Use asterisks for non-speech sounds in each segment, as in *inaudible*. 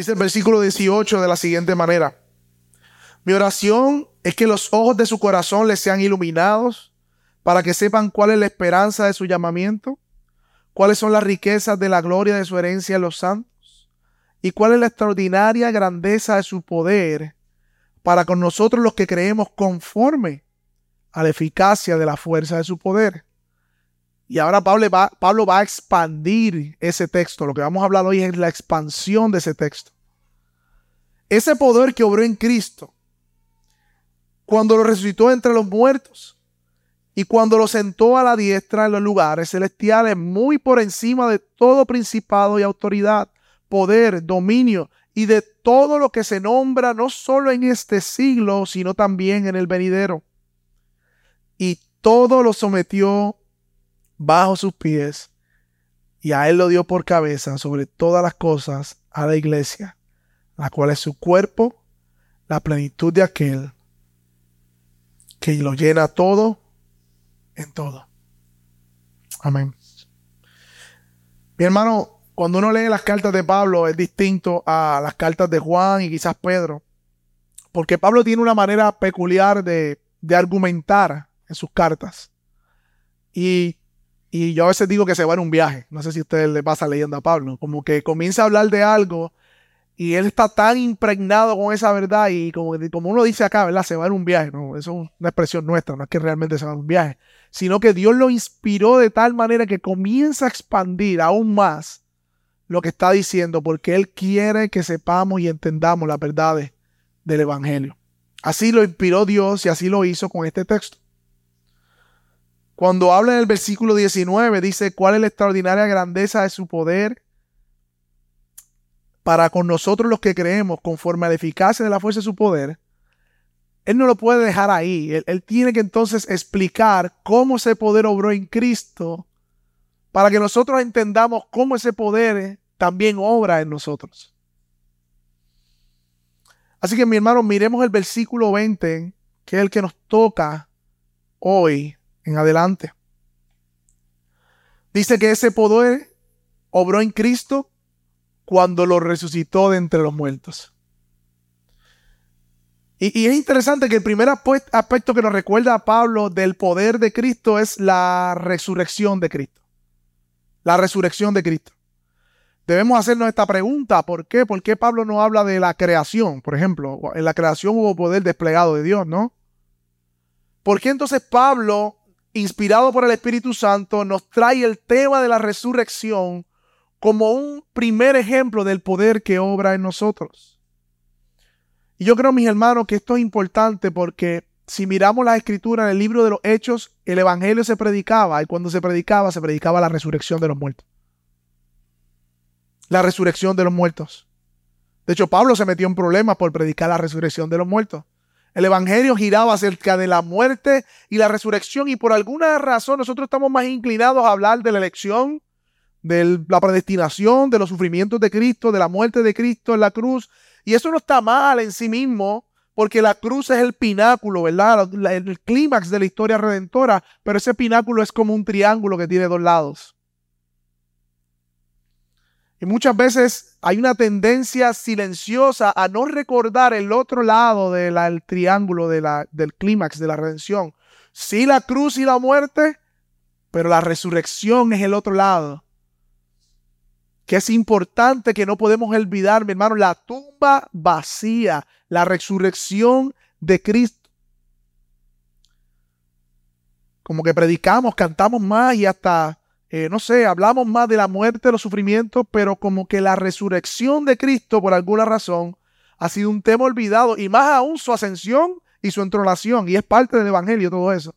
Dice el versículo 18 de la siguiente manera. Mi oración es que los ojos de su corazón les sean iluminados para que sepan cuál es la esperanza de su llamamiento, cuáles son las riquezas de la gloria de su herencia en los santos y cuál es la extraordinaria grandeza de su poder para con nosotros los que creemos conforme a la eficacia de la fuerza de su poder. Y ahora Pablo va, Pablo va a expandir ese texto. Lo que vamos a hablar hoy es la expansión de ese texto. Ese poder que obró en Cristo cuando lo resucitó entre los muertos y cuando lo sentó a la diestra en los lugares celestiales, muy por encima de todo principado y autoridad, poder, dominio y de todo lo que se nombra no solo en este siglo, sino también en el venidero. Y todo lo sometió bajo sus pies y a él lo dio por cabeza sobre todas las cosas a la iglesia, la cual es su cuerpo, la plenitud de aquel que lo llena todo en todo. Amén. Mi hermano, cuando uno lee las cartas de Pablo es distinto a las cartas de Juan y quizás Pedro, porque Pablo tiene una manera peculiar de, de argumentar en sus cartas. Y, y, yo a veces digo que se va en un viaje. No sé si a ustedes le pasa leyendo a Pablo. Como que comienza a hablar de algo y él está tan impregnado con esa verdad y como, como uno dice acá, ¿verdad? Se va en un viaje, ¿no? Eso es una expresión nuestra, no es que realmente se va en un viaje, sino que Dios lo inspiró de tal manera que comienza a expandir aún más lo que está diciendo, porque Él quiere que sepamos y entendamos las verdades del Evangelio. Así lo inspiró Dios y así lo hizo con este texto. Cuando habla en el versículo 19, dice, ¿cuál es la extraordinaria grandeza de su poder? para con nosotros los que creemos conforme a la eficacia de la fuerza de su poder, Él no lo puede dejar ahí. Él, tiene que entonces explicar cómo ese poder obró en Cristo para que nosotros entendamos cómo ese poder también obra en nosotros. Así que mi hermano, miremos el versículo 20, que es el que nos toca hoy en adelante. Dice que ese poder obró en Cristo cuando lo resucitó de entre los muertos. Y, es interesante que el primer aspecto que nos recuerda a Pablo del poder de Cristo es la resurrección de Cristo. La resurrección de Cristo. Debemos hacernos esta pregunta, ¿por qué? ¿Por qué Pablo no habla de la creación? Por ejemplo, en la creación hubo poder desplegado de Dios, ¿no? ¿Por qué entonces Pablo, inspirado por el Espíritu Santo, nos trae el tema de la resurrección como un primer ejemplo del poder que obra en nosotros. Y yo creo, mis hermanos, que esto es importante porque si miramos la escritura en el libro de los Hechos, el Evangelio se predicaba y cuando se predicaba, se predicaba la resurrección de los muertos. La resurrección de los muertos. De hecho, Pablo se metió en problemas por predicar la resurrección de los muertos. El Evangelio giraba acerca de la muerte y la resurrección y por alguna razón nosotros estamos más inclinados a hablar de la elección, de la predestinación, de los sufrimientos de Cristo, de la muerte de Cristo en la cruz. Y eso no está mal en sí mismo, porque la cruz es el pináculo, ¿verdad? El clímax de la historia redentora, pero ese pináculo es como un triángulo que tiene dos lados. Y muchas veces hay una tendencia silenciosa a no recordar el otro lado del triángulo del clímax de la redención. Sí la cruz y la muerte, pero la resurrección es el otro lado que es importante que no podemos olvidar, mi hermano, la tumba vacía, la resurrección de Cristo. Como que predicamos, cantamos más y hasta, eh, no sé, hablamos más de la muerte, los sufrimientos, pero como que la resurrección de Cristo, por alguna razón, ha sido un tema olvidado y más aún su ascensión y su entrolación. Y es parte del Evangelio todo eso.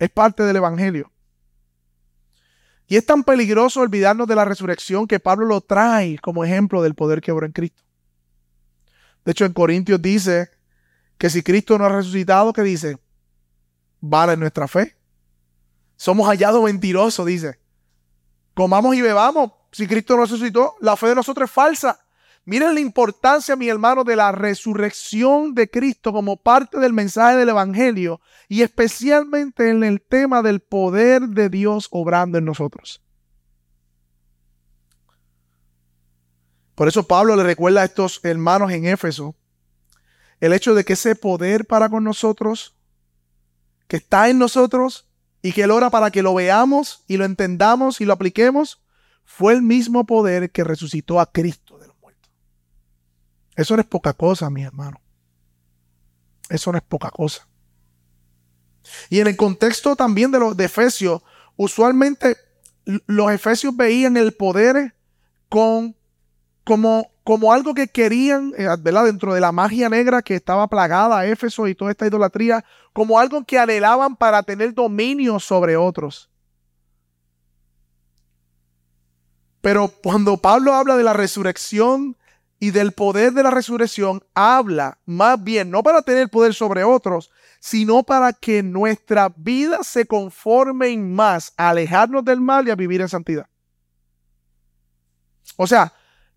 Es parte del Evangelio. Y es tan peligroso olvidarnos de la resurrección que Pablo lo trae como ejemplo del poder que obra en Cristo. De hecho, en Corintios dice que si Cristo no ha resucitado, ¿qué dice? Vale nuestra fe. Somos hallados mentirosos, dice. Comamos y bebamos. Si Cristo no resucitó, la fe de nosotros es falsa. Miren la importancia, mi hermano, de la resurrección de Cristo como parte del mensaje del Evangelio y especialmente en el tema del poder de Dios obrando en nosotros. Por eso Pablo le recuerda a estos hermanos en Éfeso el hecho de que ese poder para con nosotros, que está en nosotros y que él ora para que lo veamos y lo entendamos y lo apliquemos, fue el mismo poder que resucitó a Cristo de los muertos. Eso no es poca cosa, mi hermano. Eso no es poca cosa. Y en el contexto también de los Efesios, usualmente los efesios veían el poder con, como, como algo que querían, eh, ¿verdad? Dentro de la magia negra que estaba plagada a Éfeso y toda esta idolatría, como algo que anhelaban para tener dominio sobre otros. Pero cuando Pablo habla de la resurrección y del poder de la resurrección, habla más bien no para tener poder sobre otros, sino para que nuestra vida se conforme más a alejarnos del mal y a vivir en santidad. O sea,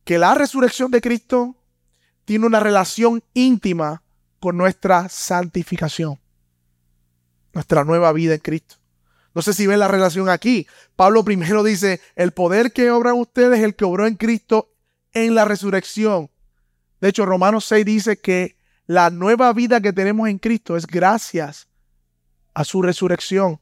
que la resurrección de Cristo tiene una relación íntima con nuestra santificación, nuestra nueva vida en Cristo. No sé si ven la relación aquí. Pablo primero dice, el poder que obran ustedes es el que obró en Cristo en la resurrección. De hecho, Romanos 6 dice que la nueva vida que tenemos en Cristo es gracias a su resurrección.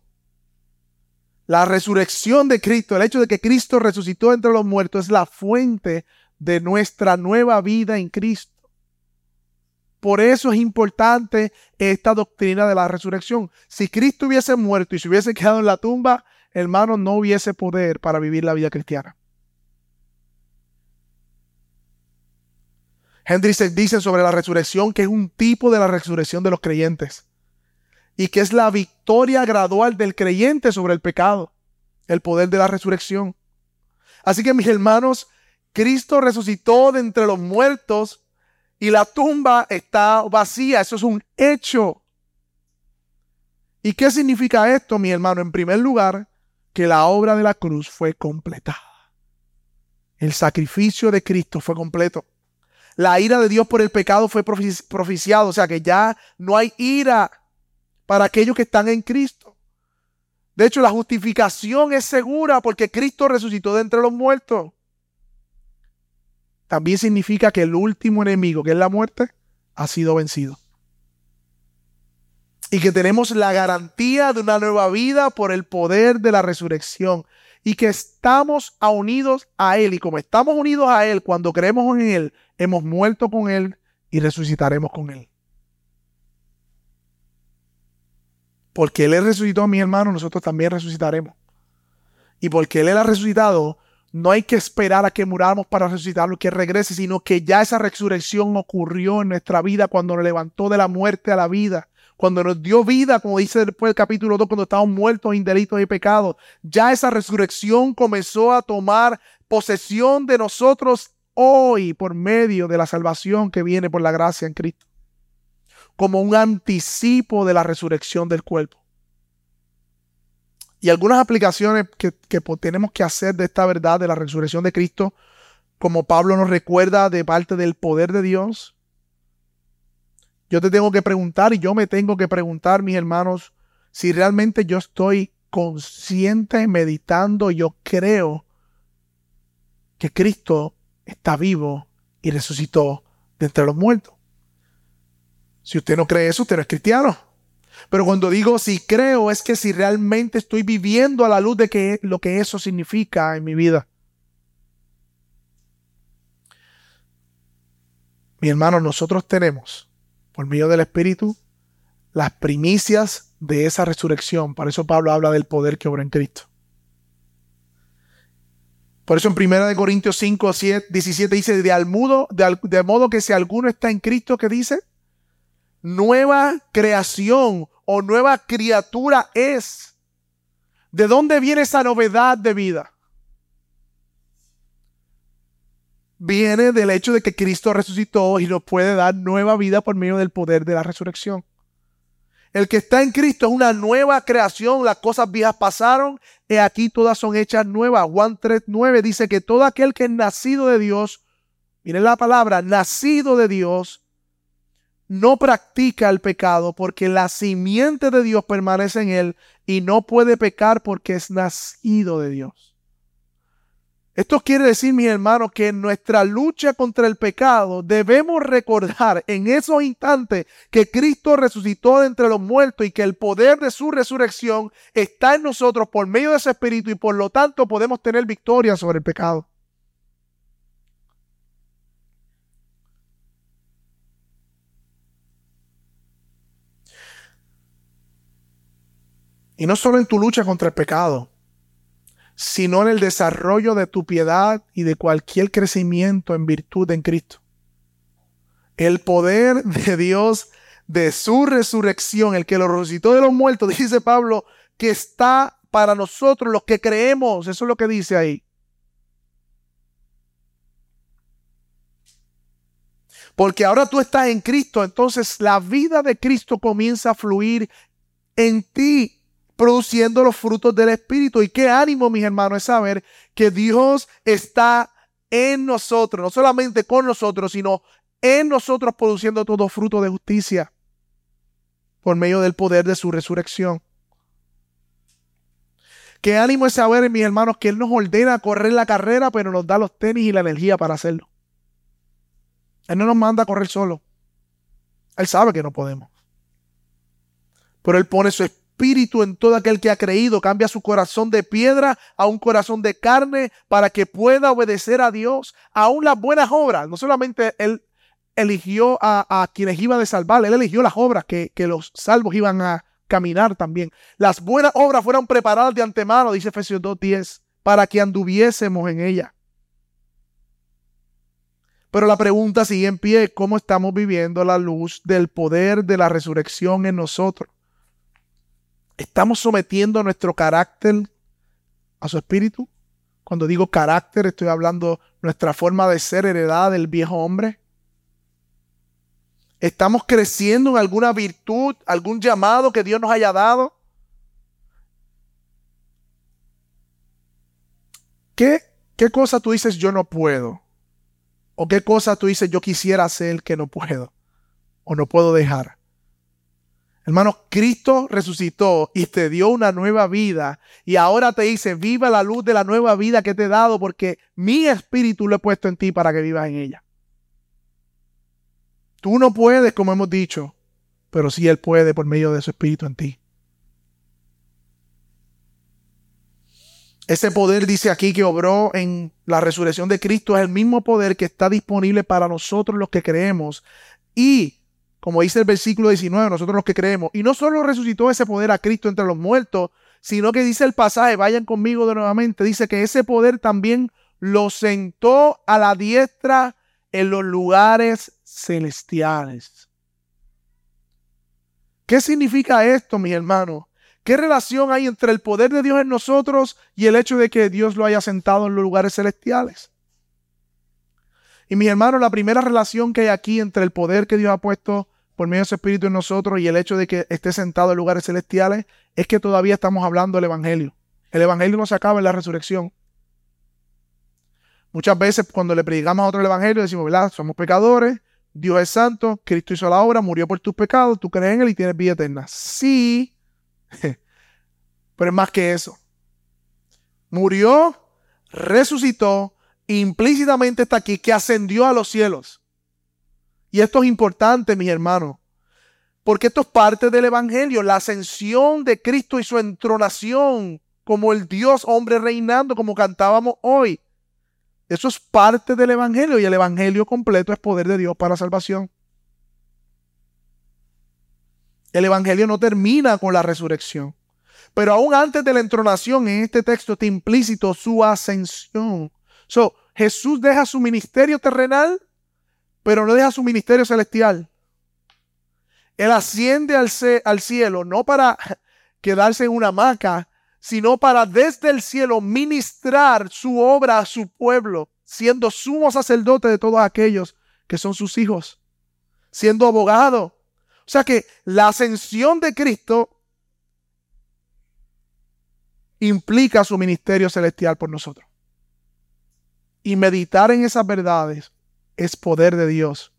La resurrección de Cristo, el hecho de que Cristo resucitó entre los muertos, es la fuente de nuestra nueva vida en Cristo. Por eso es importante esta doctrina de la resurrección. Si Cristo hubiese muerto y se hubiese quedado en la tumba, hermano, no hubiese poder para vivir la vida cristiana. Hendricks dice sobre la resurrección que es un tipo de la resurrección de los creyentes y que es la victoria gradual del creyente sobre el pecado, el poder de la resurrección. Así que mis hermanos, Cristo resucitó de entre los muertos y la tumba está vacía. Eso es un hecho. ¿Y qué significa esto, mi hermano? En primer lugar, que la obra de la cruz fue completada. El sacrificio de Cristo fue completo. La ira de Dios por el pecado fue proficiado, o sea que ya no hay ira para aquellos que están en Cristo. De hecho, la justificación es segura porque Cristo resucitó de entre los muertos. También significa que el último enemigo, que es la muerte, ha sido vencido. Y que tenemos la garantía de una nueva vida por el poder de la resurrección y que estamos unidos a Él. Y como estamos unidos a Él, cuando creemos en Él, hemos muerto con Él y resucitaremos con Él. Porque Él resucitó mi hermano, nosotros también resucitaremos. Y porque Él ha resucitado, no hay que esperar a que muramos para resucitarlo que regrese, sino que ya esa resurrección ocurrió en nuestra vida cuando nos levantó de la muerte a la vida. Cuando nos dio vida, como dice después el capítulo 2, cuando estábamos muertos en delitos y pecados, ya esa resurrección comenzó a tomar posesión de nosotros hoy por medio de la salvación que viene por la gracia en Cristo, como un anticipo de la resurrección del cuerpo. Y algunas aplicaciones que, que tenemos que hacer de esta verdad de la resurrección de Cristo, como Pablo nos recuerda de parte del poder de Dios, yo te tengo que preguntar y yo me tengo que preguntar, mis hermanos, si realmente yo estoy consciente, meditando, yo creo que Cristo está vivo y resucitó de entre los muertos. Si usted no cree eso, usted no es cristiano. Pero cuando digo si creo, es que si realmente estoy viviendo a la luz de que, lo que eso significa en mi vida. Mi hermano, nosotros tenemos por medio del Espíritu las primicias de esa resurrección. Por eso Pablo habla del poder que obra en Cristo. Por eso en 1 Corintios 5, 17 dice, de, al de, de modo que si alguno está en Cristo, ¿qué dice? Nueva creación o nueva criatura es. ¿De dónde viene esa novedad de vida? viene del hecho de que Cristo resucitó y nos puede dar nueva vida por medio del poder de la resurrección. El que está en Cristo es una nueva creación, las cosas viejas pasaron y aquí todas son hechas nuevas. Juan 3.9 dice que todo aquel que es nacido de Dios, miren la palabra, nacido de Dios, no practica el pecado porque la simiente de Dios permanece en él y no puede pecar porque es nacido de Dios. Esto quiere decir, mis hermanos, que en nuestra lucha contra el pecado debemos recordar en esos instantes que Cristo resucitó de entre los muertos y que el poder de su resurrección está en nosotros por medio de ese espíritu y por lo tanto podemos tener victoria sobre el pecado. Y no solo en tu lucha contra el pecado, sino en el desarrollo de tu piedad y de cualquier crecimiento en virtud en Cristo. El poder de Dios, de su resurrección, el que lo resucitó de los muertos, *laughs* dice Pablo, que está para nosotros los que creemos. Eso es lo que dice ahí. Porque ahora tú estás en Cristo, entonces la vida de Cristo comienza a fluir en ti produciendo los frutos del Espíritu. Y qué ánimo, mis hermanos, es saber que Dios está en nosotros, no solamente con nosotros, sino en nosotros produciendo todo fruto de justicia por medio del poder de su resurrección. Qué ánimo es saber, mis hermanos, que Él nos ordena correr la carrera, pero nos da los tenis y la energía para hacerlo. Él no nos manda a correr solo. Él sabe que no podemos. Pero Él pone su espíritu espíritu en todo aquel que ha creído, cambia su corazón de piedra a un corazón de carne para que pueda obedecer a Dios, aún las buenas obras. No solamente Él eligió a, quienes iban a salvar, Él eligió las obras que, que los salvos iban a caminar también. Las buenas obras fueron preparadas de antemano, dice Efesios 2.10, para que anduviésemos en ella. Pero la pregunta sigue en pie, ¿cómo estamos viviendo la luz del poder de la resurrección en nosotros? ¿Estamos sometiendo nuestro carácter a su espíritu? Cuando digo carácter, estoy hablando nuestra forma de ser heredada del viejo hombre. ¿Estamos creciendo en alguna virtud, algún llamado que Dios nos haya dado? ¿Qué, qué cosa tú dices yo no puedo? ¿O qué cosa tú dices yo quisiera hacer que no puedo? ¿O no puedo dejar? Hermanos, Cristo resucitó y te dio una nueva vida. Y ahora te dice, viva la luz de la nueva vida que te he dado porque mi espíritu lo he puesto en ti para que vivas en ella. Tú no puedes, como hemos dicho, pero sí Él puede por medio de su espíritu en ti. Ese poder dice aquí que obró en la resurrección de Cristo es el mismo poder que está disponible para nosotros los que creemos. Y como dice el versículo 19, nosotros los que creemos. Y no solo resucitó ese poder a Cristo entre los muertos, sino que dice el pasaje, vayan conmigo de nuevamente, dice que ese poder también lo sentó a la diestra en los lugares celestiales. ¿Qué significa esto, mis hermanos? ¿Qué relación hay entre el poder de Dios en nosotros y el hecho de que Dios lo haya sentado en los lugares celestiales? Y mis hermanos, la primera relación que hay aquí entre el poder que Dios ha puesto por medio de ese Espíritu en nosotros y el hecho de que esté sentado en lugares celestiales, es que todavía estamos hablando del Evangelio. El Evangelio no se acaba en la resurrección. Muchas veces cuando le predicamos a otro el Evangelio decimos, ¿verdad? Somos pecadores, Dios es santo, Cristo hizo la obra, murió por tus pecados, tú crees en Él y tienes vida eterna. Sí, *laughs* pero es más que eso. Murió, resucitó, implícitamente está aquí, que ascendió a los cielos. Y esto es importante, mis hermanos, porque esto es parte del Evangelio, la ascensión de Cristo y su entronación como el Dios hombre reinando, como cantábamos hoy. Eso es parte del Evangelio y el Evangelio completo es poder de Dios para salvación. El Evangelio no termina con la resurrección. Pero aún antes de la entronación, en este texto está implícito su ascensión. So, Jesús deja su ministerio terrenal pero no deja su ministerio celestial. Él asciende al, cielo no para *laughs* quedarse en una hamaca, sino para desde el cielo ministrar su obra a su pueblo, siendo sumo sacerdote de todos aquellos que son sus hijos, siendo abogado. O sea que la ascensión de Cristo implica su ministerio celestial por nosotros. Y meditar en esas verdades es poder de Dios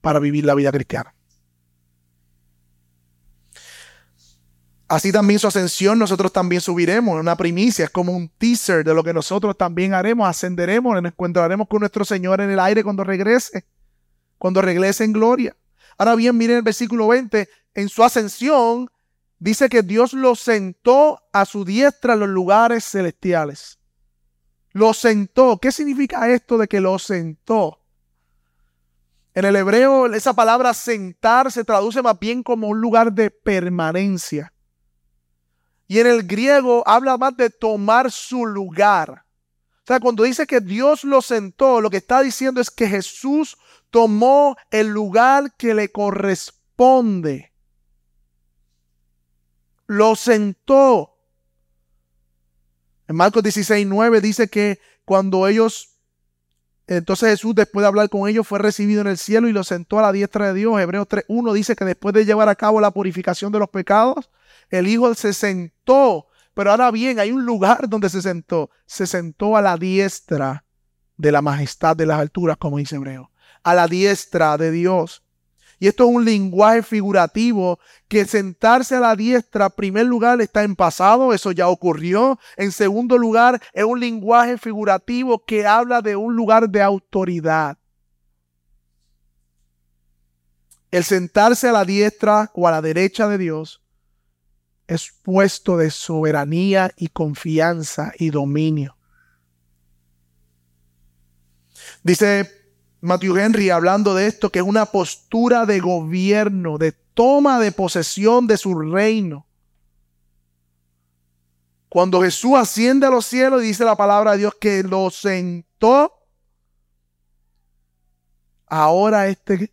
para vivir la vida cristiana. Así también su ascensión, nosotros también subiremos. Una primicia, es como un teaser de lo que nosotros también haremos. Ascenderemos, nos encontraremos con nuestro Señor en el aire cuando regrese, cuando regrese en gloria. Ahora bien, miren el versículo 20. En su ascensión, dice que Dios lo sentó a su diestra en los lugares celestiales. Lo sentó. ¿Qué significa esto de que lo sentó? En el hebreo, esa palabra sentar se traduce más bien como un lugar de permanencia. Y en el griego habla más de tomar su lugar. O sea, cuando dice que Dios lo sentó, lo que está diciendo es que Jesús tomó el lugar que le corresponde. Lo sentó. En Marcos 16, 9 dice que cuando ellos, entonces Jesús después de hablar con ellos fue recibido en el cielo y lo sentó a la diestra de Dios. Hebreos 3.1 dice que después de llevar a cabo la purificación de los pecados, el Hijo se sentó, pero ahora bien, hay un lugar donde se sentó. Se sentó a la diestra de la majestad de las alturas, como dice Hebreo. A la diestra de Dios. Y esto es un lenguaje figurativo que sentarse a la diestra, en primer lugar, está en pasado, eso ya ocurrió. En segundo lugar, es un lenguaje figurativo que habla de un lugar de autoridad. El sentarse a la diestra o a la derecha de Dios es puesto de soberanía y confianza y dominio. Dice Matthew Henry hablando de esto, que es una postura de gobierno, de toma de posesión de su reino. Cuando Jesús asciende a los cielos, dice la palabra de Dios que lo sentó. Ahora este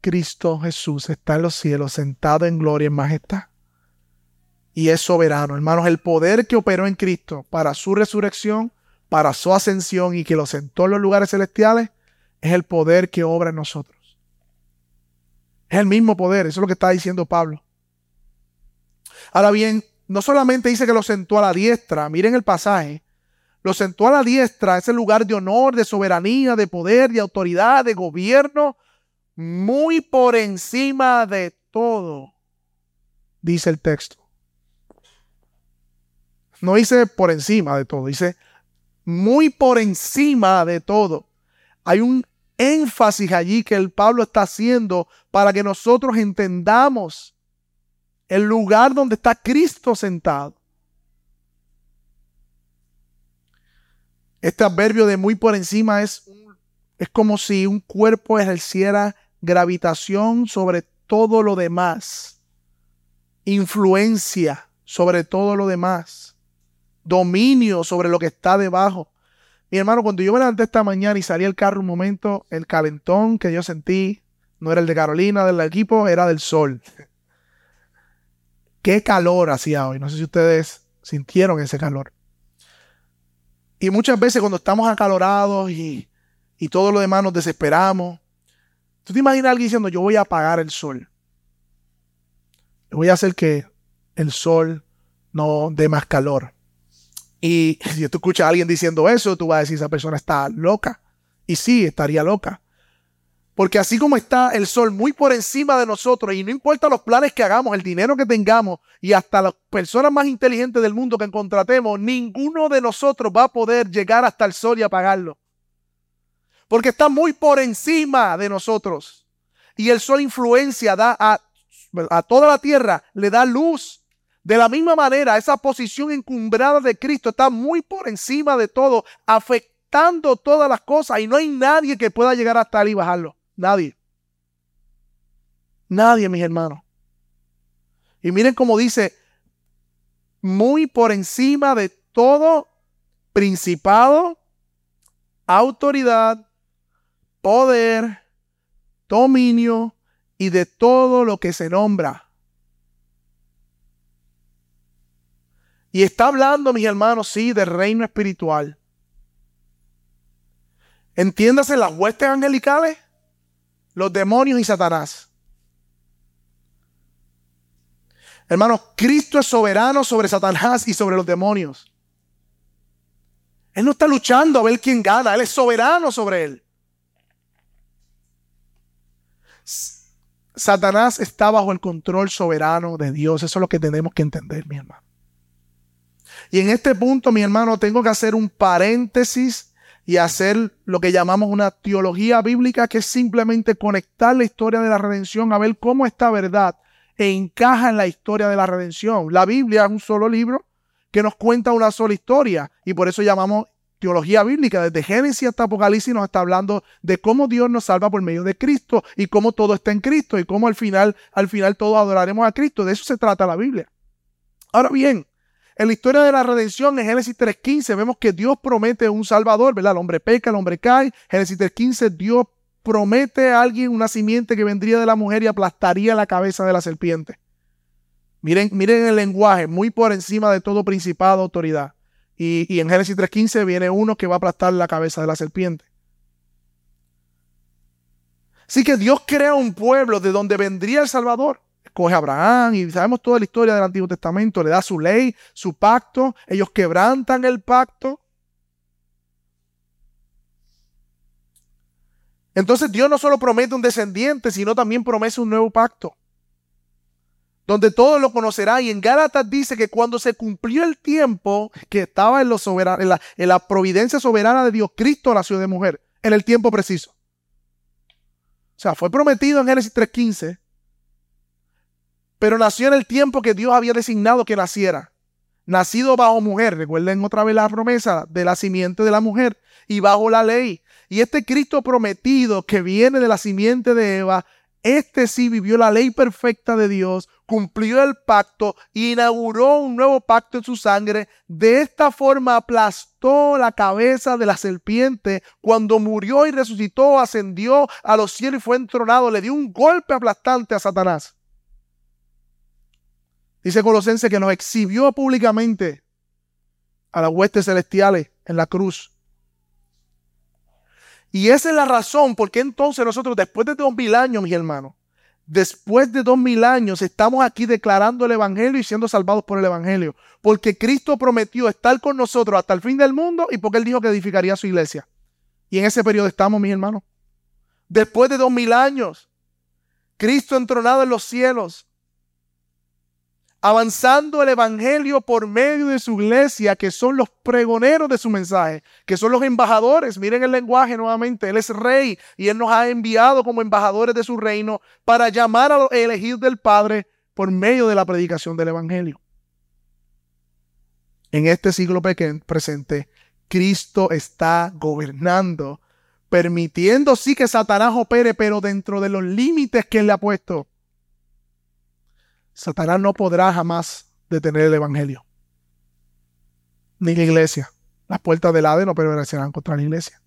Cristo Jesús está en los cielos, sentado en gloria y en majestad y es soberano. Hermanos, el poder que operó en Cristo para su resurrección, para su ascensión y que lo sentó en los lugares celestiales, es el poder que obra en nosotros. Es el mismo poder, eso es lo que está diciendo Pablo. Ahora bien, no solamente dice que lo sentó a la diestra, miren el pasaje, lo sentó a la diestra, ese lugar de honor, de soberanía, de poder, de autoridad, de gobierno, muy por encima de todo, dice el texto. No dice por encima de todo, dice muy por encima de todo. Hay un énfasis allí que el Pablo está haciendo para que nosotros entendamos el lugar donde está Cristo sentado. Este adverbio de muy por encima es, es como si un cuerpo ejerciera gravitación sobre todo lo demás, influencia sobre todo lo demás dominio sobre lo que está debajo. Mi hermano, cuando yo me levanté esta mañana y salí el carro un momento, el calentón que yo sentí no era el de Carolina, del equipo, era del sol. Qué calor hacía hoy. No sé si ustedes sintieron ese calor. Y muchas veces cuando estamos acalorados y, y todo lo demás nos desesperamos, ¿tú te imaginas a alguien diciendo, yo voy a apagar el sol? Voy a hacer que el sol no dé más calor. Y si tú escuchas a alguien diciendo eso, tú vas a decir, esa persona está loca. Y sí, estaría loca. Porque así como está el sol muy por encima de nosotros, y no importa los planes que hagamos, el dinero que tengamos, y hasta las personas más inteligentes del mundo que contratemos, ninguno de nosotros va a poder llegar hasta el sol y apagarlo. Porque está muy por encima de nosotros. Y el sol influencia, da a, a toda la tierra, le da luz de la misma manera, esa posición encumbrada de Cristo está muy por encima de todo, afectando todas las cosas y no hay nadie que pueda llegar hasta él y bajarlo. Nadie. Nadie, mis hermanos. Y miren cómo dice, muy por encima de todo principado, autoridad, poder, dominio y de todo lo que se nombra Y está hablando, mis hermanos, sí, del reino espiritual. Entiéndase las huestes angelicales, los demonios y Satanás. Hermanos, Cristo es soberano sobre Satanás y sobre los demonios. Él no está luchando a ver quién gana, Él es soberano sobre él. Satanás está bajo el control soberano de Dios. Eso es lo que tenemos que entender, mi hermano. Y en este punto, mi hermano, tengo que hacer un paréntesis y hacer lo que llamamos una teología bíblica, que es simplemente conectar la historia de la redención a ver cómo esta verdad encaja en la historia de la redención. La Biblia es un solo libro que nos cuenta una sola historia y por eso llamamos teología bíblica. Desde Génesis hasta Apocalipsis nos está hablando de cómo Dios nos salva por medio de Cristo y cómo todo está en Cristo y cómo al final, al final todos adoraremos a Cristo. De eso se trata la Biblia. Ahora bien, en la historia de la redención, en Génesis 3.15, vemos que Dios promete un Salvador, ¿verdad? El hombre peca, el hombre cae. Génesis 3.15, Dios promete a alguien una simiente que vendría de la mujer y aplastaría la cabeza de la serpiente. Miren, miren el lenguaje, muy por encima de todo principado, autoridad. Y, en Génesis 3.15 viene uno que va a aplastar la cabeza de la serpiente. Así que Dios crea un pueblo de donde vendría el Salvador. Escoge a Abraham y sabemos toda la historia del Antiguo Testamento. Le da su ley, su pacto. Ellos quebrantan el pacto. Entonces Dios no solo promete un descendiente, sino también promete un nuevo pacto donde todos lo conocerán. Y en Gálatas dice que cuando se cumplió el tiempo que estaba en la providencia soberana de Dios, Cristo nació de mujer, en el tiempo preciso. O sea, fue prometido en Génesis 3.15, pero nació en el tiempo que Dios había designado que naciera. Nacido bajo mujer, recuerden otra vez la promesa de la simiente de la mujer y bajo la ley. Y este Cristo prometido que viene de la simiente de Eva, este sí vivió la ley perfecta de Dios, cumplió el pacto, inauguró un nuevo pacto en su sangre. De esta forma aplastó la cabeza de la serpiente. Cuando murió y resucitó, ascendió a los cielos y fue entronado. Le dio un golpe aplastante a Satanás. Dice Colosense que nos exhibió públicamente a las huestes celestiales en la cruz. Y esa es la razón por qué entonces nosotros, después de dos mil años, mis hermanos, después de dos mil años estamos aquí declarando el Evangelio y siendo salvados por el Evangelio. Porque Cristo prometió estar con nosotros hasta el fin del mundo y porque Él dijo que edificaría su iglesia. Y en ese periodo estamos, mis hermanos. Después de dos mil años, Cristo entronado en los cielos, avanzando el Evangelio por medio de su iglesia, que son los pregoneros de su mensaje, que son los embajadores. Miren el lenguaje nuevamente, Él es rey y Él nos ha enviado como embajadores de su reino para llamar a los elegidos del Padre por medio de la predicación del Evangelio. En este siglo presente, Cristo está gobernando, permitiendo sí que Satanás opere, pero dentro de los límites que Él le ha puesto Satanás no podrá jamás detener el Evangelio. Ni la iglesia. Las puertas del Hades no prevalecerán contra la iglesia.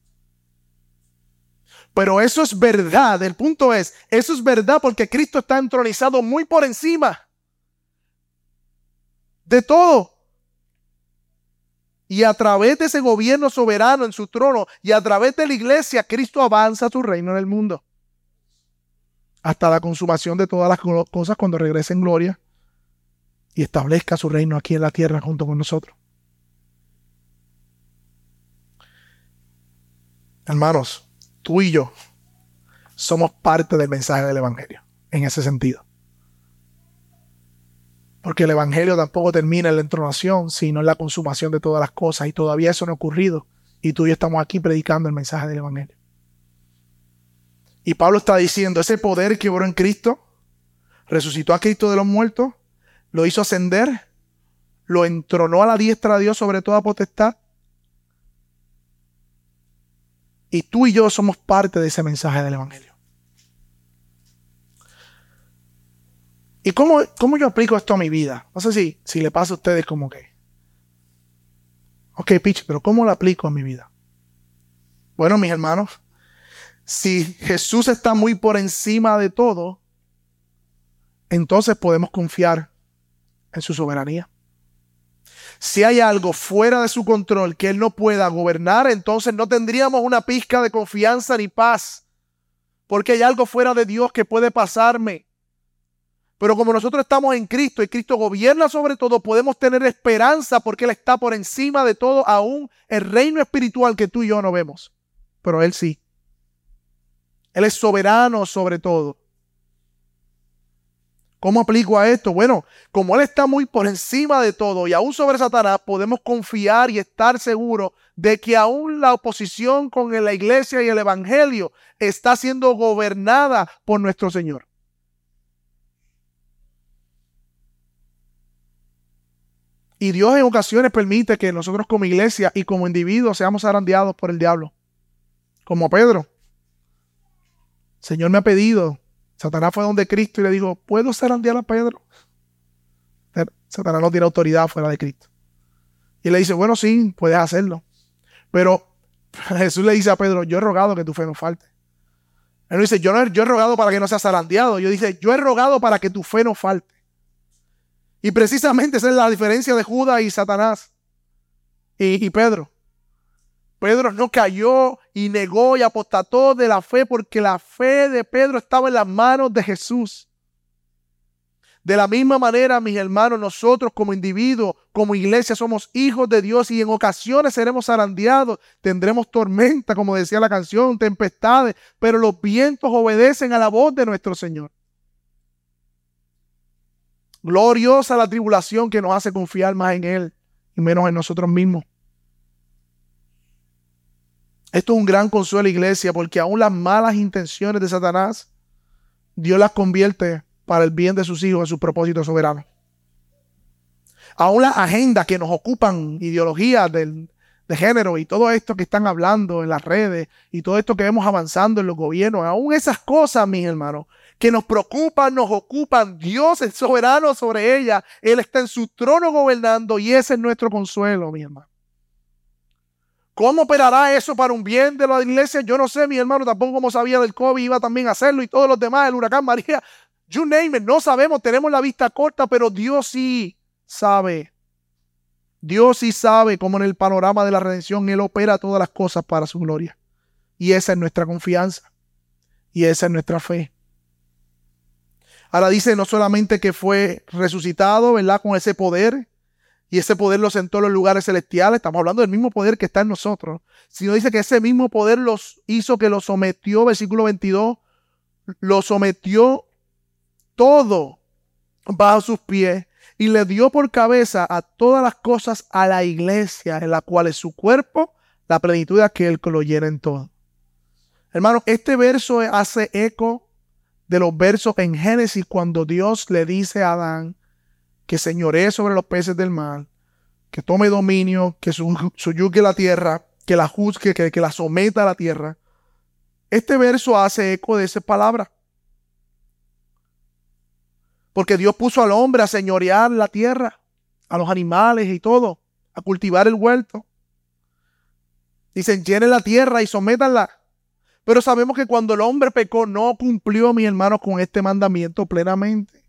Pero eso es verdad. El punto es, eso es verdad porque Cristo está entronizado muy por encima de todo. Y a través de ese gobierno soberano en su trono y a través de la iglesia, Cristo avanza su reino en el mundo hasta la consumación de todas las cosas cuando regrese en gloria y establezca su reino aquí en la tierra junto con nosotros. Hermanos, tú y yo somos parte del mensaje del Evangelio, en ese sentido. Porque el Evangelio tampoco termina en la entronación, sino en la consumación de todas las cosas. Y todavía eso no ha ocurrido. Y tú y yo estamos aquí predicando el mensaje del Evangelio. Y Pablo está diciendo, ese poder que obró en Cristo, resucitó a Cristo de los muertos, lo hizo ascender, lo entronó a la diestra de Dios sobre toda potestad. Y tú y yo somos parte de ese mensaje del Evangelio. ¿Y cómo, cómo yo aplico esto a mi vida? No sé si, si le pasa a ustedes como que. Ok, pitch, pero ¿cómo lo aplico a mi vida? Bueno, mis hermanos, si Jesús está muy por encima de todo, entonces podemos confiar en su soberanía. Si hay algo fuera de su control que Él no pueda gobernar, entonces no tendríamos una pizca de confianza ni paz. Porque hay algo fuera de Dios que puede pasarme. Pero como nosotros estamos en Cristo y Cristo gobierna sobre todo, podemos tener esperanza porque Él está por encima de todo, aún el reino espiritual que tú y yo no vemos. Pero Él sí. Él es soberano sobre todo. ¿Cómo aplico a esto? Bueno, como Él está muy por encima de todo y aún sobre Satanás, podemos confiar y estar seguros de que aún la oposición con la iglesia y el Evangelio está siendo gobernada por nuestro Señor. Y Dios en ocasiones permite que nosotros como iglesia y como individuos seamos arandeados por el diablo. Como Pedro. Señor me ha pedido Satanás fue donde Cristo y le dijo, ¿puedo zarandear a Pedro? Satanás no tiene autoridad fuera de Cristo. Y le dice, bueno, sí, puedes hacerlo. Pero *laughs* Jesús le dice a Pedro, yo he rogado que tu fe no falte. Él no dice, yo, no, yo he rogado para que no seas zarandeado. Yo dice, yo he rogado para que tu fe no falte. Y precisamente esa es la diferencia de Judas y Satanás y Pedro. Pedro no cayó y negó y apostató de la fe porque la fe de Pedro estaba en las manos de Jesús. De la misma manera, mis hermanos, nosotros como individuos, como iglesia, somos hijos de Dios y en ocasiones seremos zarandeados, tendremos tormenta, como decía la canción, tempestades, pero los vientos obedecen a la voz de nuestro Señor. Gloriosa la tribulación que nos hace confiar más en Él y menos en nosotros mismos. Esto es un gran consuelo, iglesia, porque aún las malas intenciones de Satanás, Dios las convierte para el bien de sus hijos en sus propósitos soberanos. Aún las agendas que nos ocupan, ideologías de género y todo esto que están hablando en las redes y todo esto que vemos avanzando en los gobiernos, aún esas cosas, mis hermanos, que nos preocupan, nos ocupan, Dios es soberano sobre ellas, Él está en su trono gobernando y ese es nuestro consuelo, mi hermano. ¿Cómo operará eso para un bien de la iglesia? Yo no sé, mi hermano, tampoco como sabía del COVID, iba también a hacerlo y todos los demás, el huracán María, you name it, no sabemos, tenemos la vista corta, pero Dios sí sabe. Dios sí sabe cómo en el panorama de la redención Él opera todas las cosas para su gloria. Y esa es nuestra confianza. Y esa es nuestra fe. Ahora dice no solamente que fue resucitado, ¿verdad? Con ese poder, y ese poder lo sentó en los lugares celestiales. Estamos hablando del mismo poder que está en nosotros. Sino dice que ese mismo poder los hizo que lo sometió, versículo 22, lo sometió todo bajo sus pies y le dio por cabeza a todas las cosas a la iglesia, en la cual es su cuerpo, la plenitud de aquel que lo llena en todo. Hermano, este verso hace eco de los versos en Génesis cuando Dios le dice a Adán, que señoree sobre los peces del mar, que tome dominio, que suyuque la tierra, que la juzgue, que, que la someta a la tierra. Este verso hace eco de esa palabra. Porque Dios puso al hombre a señorear la tierra, a los animales y todo, a cultivar el huerto. Dicen, llenen la tierra y sométanla. Pero sabemos que cuando el hombre pecó, no cumplió, mi hermano, con este mandamiento plenamente.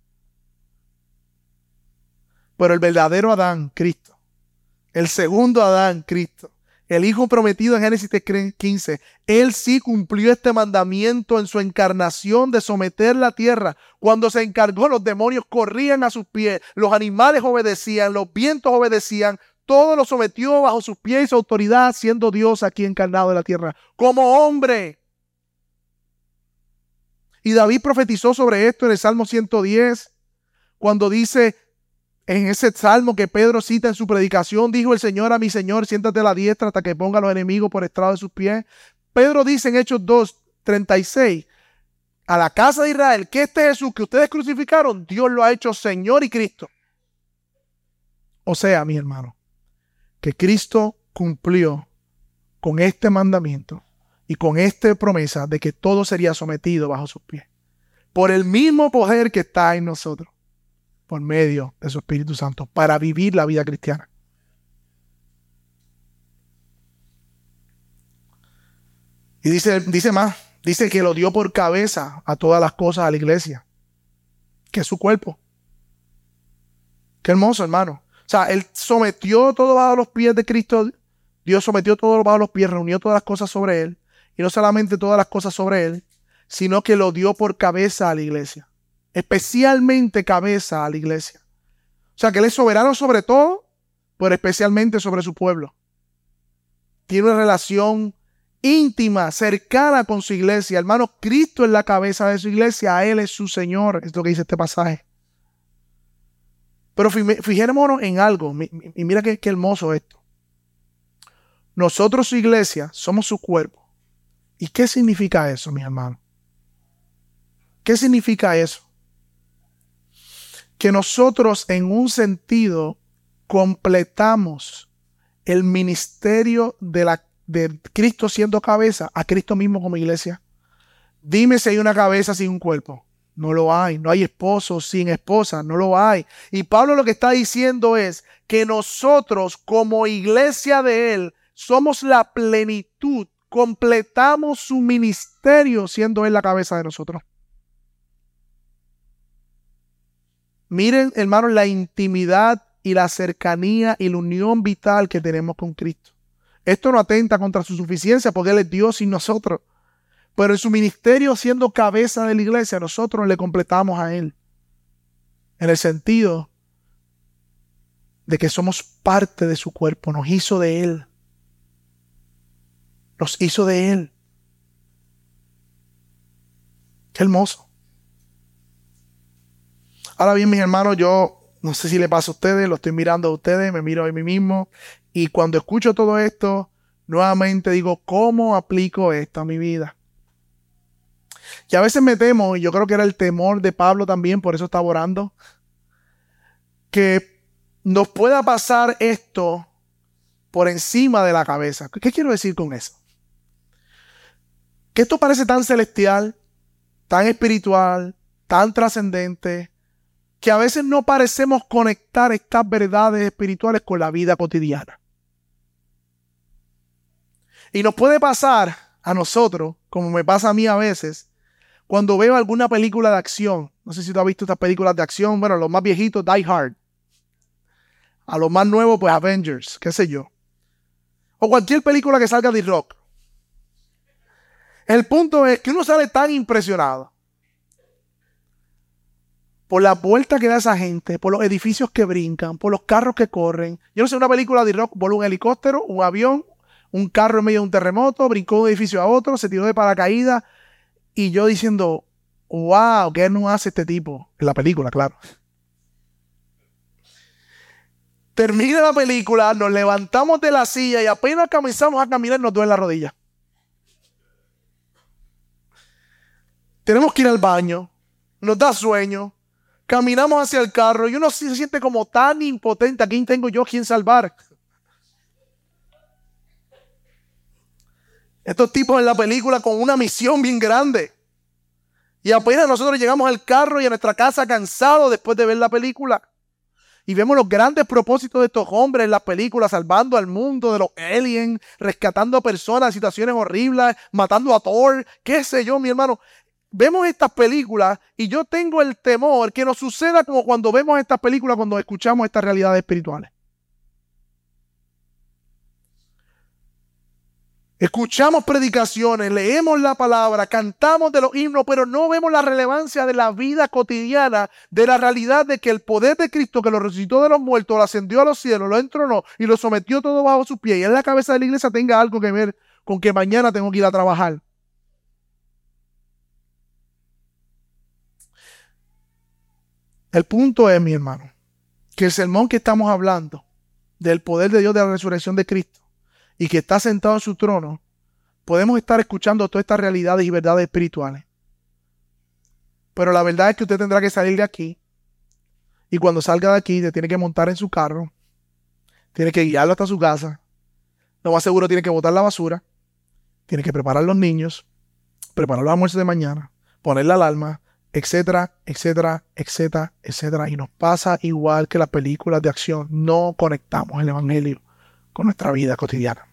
Pero el verdadero Adán, Cristo, el segundo Adán, Cristo, el Hijo prometido en Génesis 15, Él sí cumplió este mandamiento en su encarnación de someter la tierra. Cuando se encargó, los demonios corrían a sus pies, los animales obedecían, los vientos obedecían, todo lo sometió bajo sus pies y su autoridad, siendo Dios aquí encarnado en la tierra, como hombre. Y David profetizó sobre esto en el Salmo 110, cuando dice, en ese salmo que Pedro cita en su predicación, dijo el Señor a mi Señor, siéntate a la diestra hasta que ponga a los enemigos por estrado de sus pies. Pedro dice en Hechos 2, 36, a la casa de Israel, que este Jesús que ustedes crucificaron, Dios lo ha hecho Señor y Cristo. O sea, mi hermano, que Cristo cumplió con este mandamiento y con esta promesa de que todo sería sometido bajo sus pies. Por el mismo poder que está en nosotros por medio de su Espíritu Santo para vivir la vida cristiana. Y dice, dice más, dice que lo dio por cabeza a todas las cosas a la iglesia, que es su cuerpo. Qué hermoso, hermano. O sea, él sometió todo bajo los pies de Cristo. Dios sometió todo bajo los pies, reunió todas las cosas sobre él. Y no solamente todas las cosas sobre él, sino que lo dio por cabeza a la iglesia especialmente cabeza a la iglesia. O sea que Él es soberano sobre todo, pero especialmente sobre su pueblo. Tiene una relación íntima, cercana con su iglesia. Hermano, Cristo es la cabeza de su iglesia, Él es su Señor, es lo que dice este pasaje. Pero fijémonos en algo, y mira qué, qué hermoso esto. Nosotros, su iglesia, somos su cuerpo. ¿Y qué significa eso, mis hermanos? ¿Qué significa eso? Que nosotros en un sentido completamos el ministerio de, la, de Cristo siendo cabeza a Cristo mismo como iglesia. Dime si hay una cabeza sin un cuerpo. No lo hay. No hay esposo sin esposa. No lo hay. Y Pablo lo que está diciendo es que nosotros como iglesia de Él somos la plenitud. Completamos su ministerio siendo Él la cabeza de nosotros. Miren, hermanos, la intimidad y la cercanía y la unión vital que tenemos con Cristo. Esto no atenta contra su suficiencia porque Él es Dios y nosotros. Pero en su ministerio, siendo cabeza de la iglesia, nosotros le completamos a Él. En el sentido de que somos parte de su cuerpo, nos hizo de Él. Nos hizo de Él. Qué hermoso. Ahora bien, mis hermanos, yo no sé si le pasa a ustedes, lo estoy mirando a ustedes, me miro a mí mismo. Y cuando escucho todo esto, nuevamente digo, ¿cómo aplico esto a mi vida? Y a veces me temo, y yo creo que era el temor de Pablo también, por eso estaba orando, que nos pueda pasar esto por encima de la cabeza. ¿Qué quiero decir con eso? Que esto parece tan celestial, tan espiritual, tan trascendente, que a veces no parecemos conectar estas verdades espirituales con la vida cotidiana. Y nos puede pasar a nosotros, como me pasa a mí a veces, cuando veo alguna película de acción, no sé si tú has visto estas películas de acción, bueno, los más viejitos, Die Hard. A los más nuevos, pues Avengers, qué sé yo. O cualquier película que salga de rock. El punto es que uno sale tan impresionado por la vuelta que da esa gente, por los edificios que brincan, por los carros que corren. Yo no sé, una película de rock, por un helicóptero, un avión, un carro en medio de un terremoto, brincó de un edificio a otro, se tiró de paracaídas, y yo diciendo, wow, ¿qué no hace este tipo? En la película, claro. Termina la película, nos levantamos de la silla y apenas comenzamos a caminar nos duele la rodilla. Tenemos que ir al baño, nos da sueño, caminamos hacia el carro y uno se siente como tan impotente. ¿A quién tengo yo quien salvar? Estos tipos en la película con una misión bien grande. Y apenas nosotros llegamos al carro y a nuestra casa cansados después de ver la película. Y vemos los grandes propósitos de estos hombres en las películas, salvando al mundo de los aliens, rescatando a personas de situaciones horribles, matando a Thor, qué sé yo, mi hermano. Vemos estas películas y yo tengo el temor que nos suceda como cuando vemos estas películas, cuando escuchamos estas realidades espirituales. Escuchamos predicaciones, leemos la palabra, cantamos de los himnos, pero no vemos la relevancia de la vida cotidiana, de la realidad de que el poder de Cristo que lo resucitó de los muertos, lo ascendió a los cielos, lo entronó y lo sometió todo bajo sus pies y en la cabeza de la iglesia tenga algo que ver con que mañana tengo que ir a trabajar. El punto es, mi hermano, que el sermón que estamos hablando del poder de Dios de la resurrección de Cristo y que está sentado en su trono, podemos estar escuchando todas estas realidades y verdades espirituales. Pero la verdad es que usted tendrá que salir de aquí y cuando salga de aquí te tiene que montar en su carro, tiene que guiarlo hasta su casa, lo más seguro tiene que botar la basura, tiene que preparar los niños, preparar los almuerzos de mañana, poner la alarma, etcétera, etcétera, etcétera, etcétera. Y nos pasa igual que las películas de acción. No conectamos el Evangelio con nuestra vida cotidiana.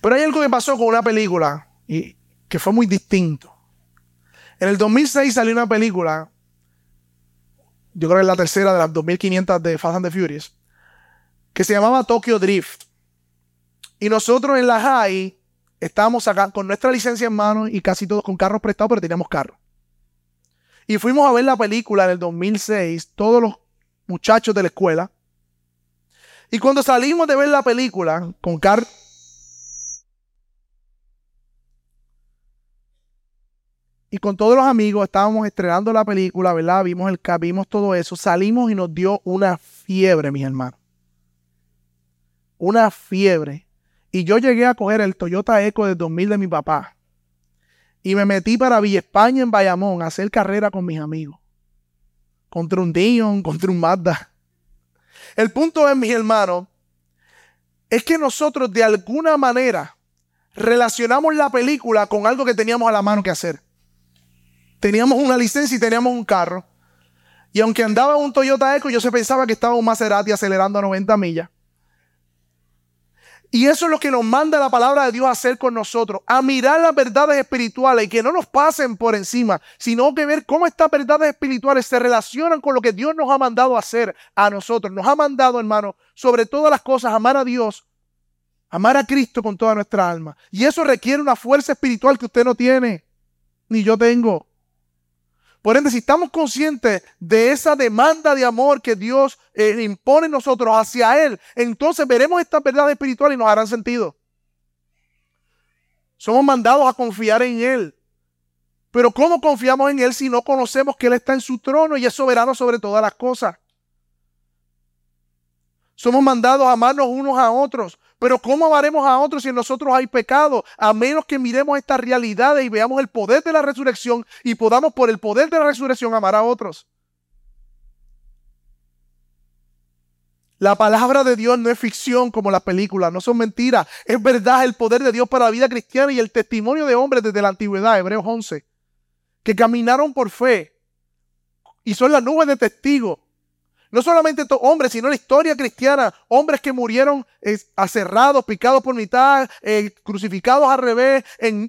Pero hay algo que pasó con una película y que fue muy distinto. En el 2006 salió una película, yo creo que es la tercera de las 2500 de Fast and the Furious, que se llamaba Tokyo Drift. Y nosotros en la High estábamos acá con nuestra licencia en mano y casi todos con carros prestados, pero teníamos carro. Y fuimos a ver la película en el 2006, todos los muchachos de la escuela. Y cuando salimos de ver la película con carros y con todos los amigos estábamos estrenando la película, ¿verdad? Vimos el vimos todo eso, salimos y nos dio una fiebre, mis hermanos. Una fiebre. Y yo llegué a coger el Toyota Eco de 2000 de mi papá. Y me metí para Villa España en Bayamón a hacer carrera con mis amigos. Contra un Dion, *laughs* contra un Mazda. El punto es, mis hermanos, es que nosotros de alguna manera relacionamos la película con algo que teníamos a la mano que hacer. Teníamos una licencia y teníamos un carro. Y aunque andaba un Toyota Eco, yo se pensaba que estaba un Maserati acelerando a 90 millas. Y eso es lo que nos manda la palabra de Dios a hacer con nosotros, a mirar las verdades espirituales y que no nos pasen por encima, sino que ver cómo estas verdades espirituales se relacionan con lo que Dios nos ha mandado a hacer a nosotros. Nos ha mandado, hermano, sobre todas las cosas, amar a Dios, amar a Cristo con toda nuestra alma. Y eso requiere una fuerza espiritual que usted no tiene, ni yo tengo. Por ende, si estamos conscientes de esa demanda de amor que Dios eh, impone en nosotros hacia Él, entonces veremos estas verdades espirituales y nos harán sentido. Somos mandados a confiar en Él. Pero ¿cómo confiamos en Él si no conocemos que Él está en su trono y es soberano sobre todas las cosas? Somos mandados a amarnos unos a otros. Pero ¿cómo amaremos a otros si en nosotros hay pecado? A menos que miremos estas realidades y veamos el poder de la resurrección y podamos por el poder de la resurrección amar a otros. La palabra de Dios no es ficción como las películas, no son mentiras. Es verdad el poder de Dios para la vida cristiana y el testimonio de hombres desde la antigüedad, Hebreos 11, que caminaron por fe y son las nubes de testigos no solamente hombres, sino la historia cristiana. Hombres que murieron eh, aserrados, picados por mitad, eh, crucificados al revés,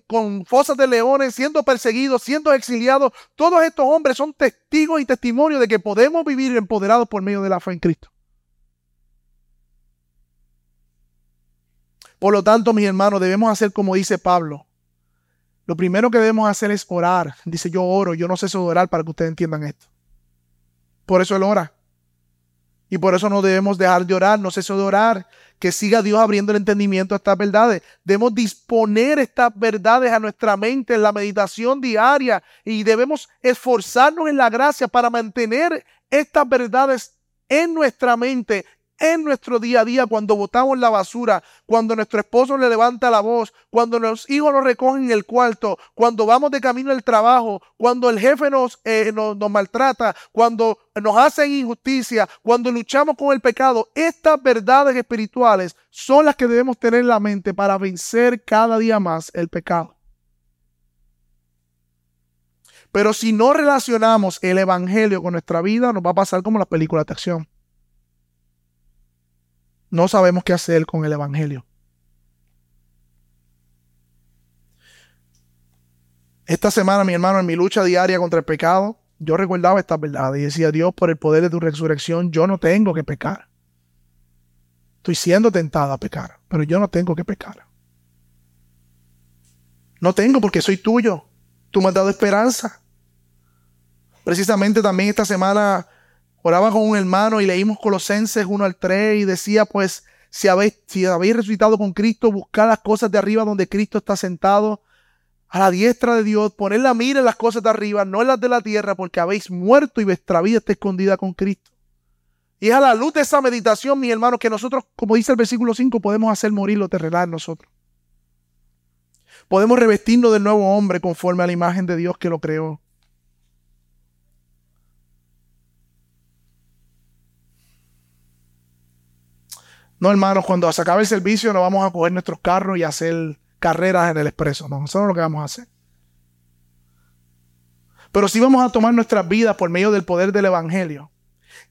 con fosas de leones, siendo perseguidos, siendo exiliados. Todos estos hombres son testigos y testimonios de que podemos vivir empoderados por medio de la fe en Cristo. Por lo tanto, mis hermanos, debemos hacer como dice Pablo. Lo primero que debemos hacer es orar. Dice, yo oro, yo no sé orar para que ustedes entiendan esto. Por eso él ora. Y por eso no debemos dejar de orar, no cesar de orar, que siga Dios abriendo el entendimiento a estas verdades. Debemos disponer estas verdades a nuestra mente en la meditación diaria y debemos esforzarnos en la gracia para mantener estas verdades en nuestra mente en nuestro día a día, cuando botamos la basura, cuando nuestro esposo le levanta la voz, cuando los hijos nos recogen en el cuarto, cuando vamos de camino al trabajo, cuando el jefe nos, eh, nos, nos maltrata, cuando nos hacen injusticia, cuando luchamos con el pecado, estas verdades espirituales son las que debemos tener en la mente para vencer cada día más el pecado. Pero si no relacionamos el Evangelio con nuestra vida, nos va a pasar como las películas de acción no sabemos qué hacer con el Evangelio. Esta semana, mi hermano, en mi lucha diaria contra el pecado, yo recordaba esta verdad y decía, Dios, por el poder de tu resurrección, yo no tengo que pecar. Estoy siendo tentado a pecar, pero yo no tengo que pecar. No tengo porque soy tuyo. Tú me has dado esperanza. Precisamente también esta semana Oraba con un hermano y leímos Colosenses 1 al 3 y decía, pues, si habéis, si habéis resucitado con Cristo, buscad las cosas de arriba donde Cristo está sentado a la diestra de Dios, poned la mira en las cosas de arriba, no en las de la tierra, porque habéis muerto y vuestra vida está escondida con Cristo. Y es a la luz de esa meditación, mi hermano, que nosotros, como dice el versículo 5, podemos hacer morir lo terrenal en nosotros. Podemos revestirnos del nuevo hombre conforme a la imagen de Dios que lo creó. No, hermanos, cuando se acabe el servicio no vamos a coger nuestros carros y hacer carreras en el expreso. No, eso no es lo que vamos a hacer. Pero sí vamos a tomar nuestras vidas por medio del poder del Evangelio,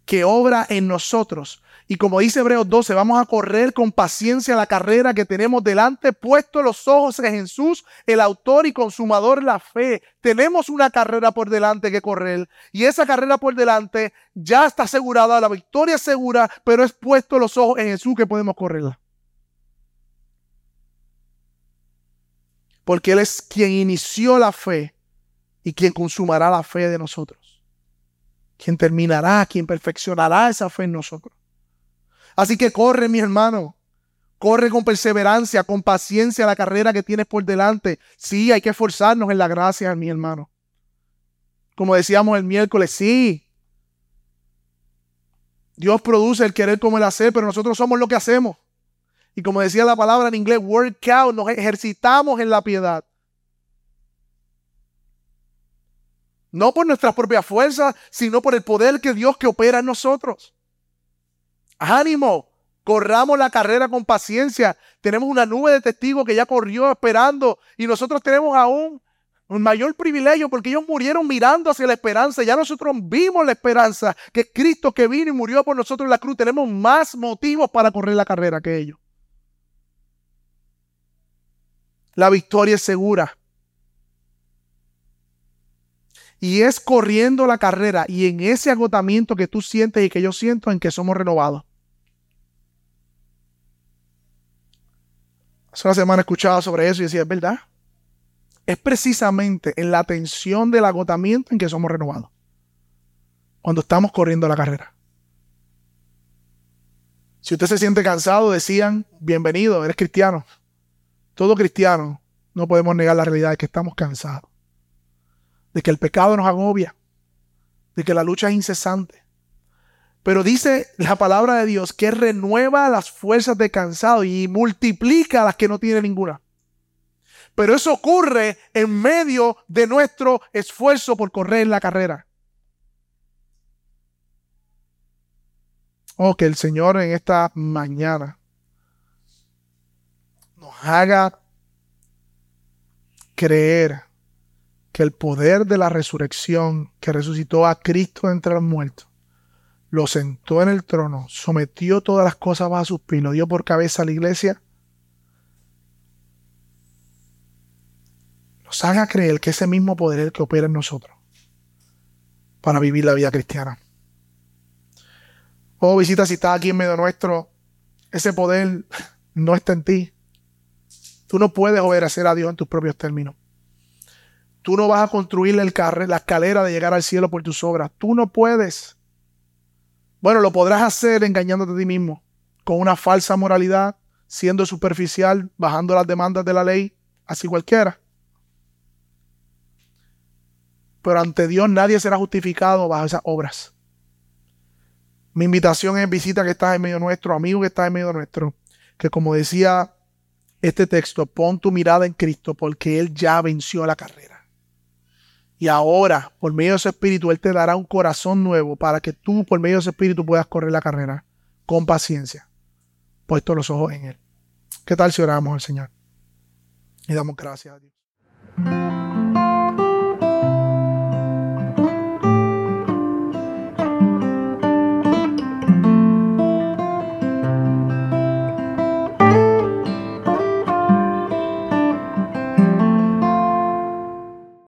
que obra en nosotros y como dice Hebreos 12, vamos a correr con paciencia la carrera que tenemos delante, puesto los ojos en Jesús, el autor y consumador de la fe. Tenemos una carrera por delante que correr y esa carrera por delante ya está asegurada, la victoria es segura, pero es puesto los ojos en Jesús que podemos correrla. Porque Él es quien inició la fe y quien consumará la fe de nosotros. Quien terminará, quien perfeccionará esa fe en nosotros. Así que corre, mi hermano. Corre con perseverancia, con paciencia la carrera que tienes por delante. Sí, hay que esforzarnos en la gracia, mi hermano. Como decíamos el miércoles, sí. Dios produce el querer como el hacer, pero nosotros somos lo que hacemos. Y como decía la palabra en inglés, work out, nos ejercitamos en la piedad. No por nuestras propias fuerzas, sino por el poder que Dios que opera en nosotros. Ánimo, corramos la carrera con paciencia. Tenemos una nube de testigos que ya corrió esperando y nosotros tenemos aún un mayor privilegio porque ellos murieron mirando hacia la esperanza. Ya nosotros vimos la esperanza que Cristo que vino y murió por nosotros en la cruz. Tenemos más motivos para correr la carrera que ellos. La victoria es segura. Y es corriendo la carrera y en ese agotamiento que tú sientes y que yo siento en que somos renovados. Una semana escuchaba sobre eso y decía, es verdad. Es precisamente en la tensión del agotamiento en que somos renovados. Cuando estamos corriendo la carrera. Si usted se siente cansado, decían, bienvenido, eres cristiano. Todo cristiano, no podemos negar la realidad de que estamos cansados de que el pecado nos agobia, de que la lucha es incesante. Pero dice la palabra de Dios que renueva las fuerzas de cansado y multiplica las que no tienen ninguna. Pero eso ocurre en medio de nuestro esfuerzo por correr la carrera. Oh, que el Señor en esta mañana nos haga creer que el poder de la resurrección que resucitó a Cristo entre los muertos, lo sentó en el trono, sometió todas las cosas bajo sus pies, dio por cabeza a la iglesia, nos haga creer que ese mismo poder es el que opera en nosotros para vivir la vida cristiana. Oh, visita, si estás aquí en medio nuestro, ese poder no está en ti. Tú no puedes obedecer a Dios en tus propios términos. Tú no vas a construirle el carro, la escalera de llegar al cielo por tus obras. Tú no puedes. Bueno, lo podrás hacer engañándote a ti mismo, con una falsa moralidad, siendo superficial, bajando las demandas de la ley, así cualquiera. Pero ante Dios nadie será justificado bajo esas obras. Mi invitación es visita que estás en medio nuestro, amigo que estás en medio nuestro, que como decía este texto, pon tu mirada en Cristo porque Él ya venció la carrera. Y ahora, por medio de ese espíritu, Él te dará un corazón nuevo para que tú, por medio de ese espíritu, puedas correr la carrera con paciencia, puesto los ojos en Él. ¿Qué tal si oramos al Señor? Y damos gracias a Dios.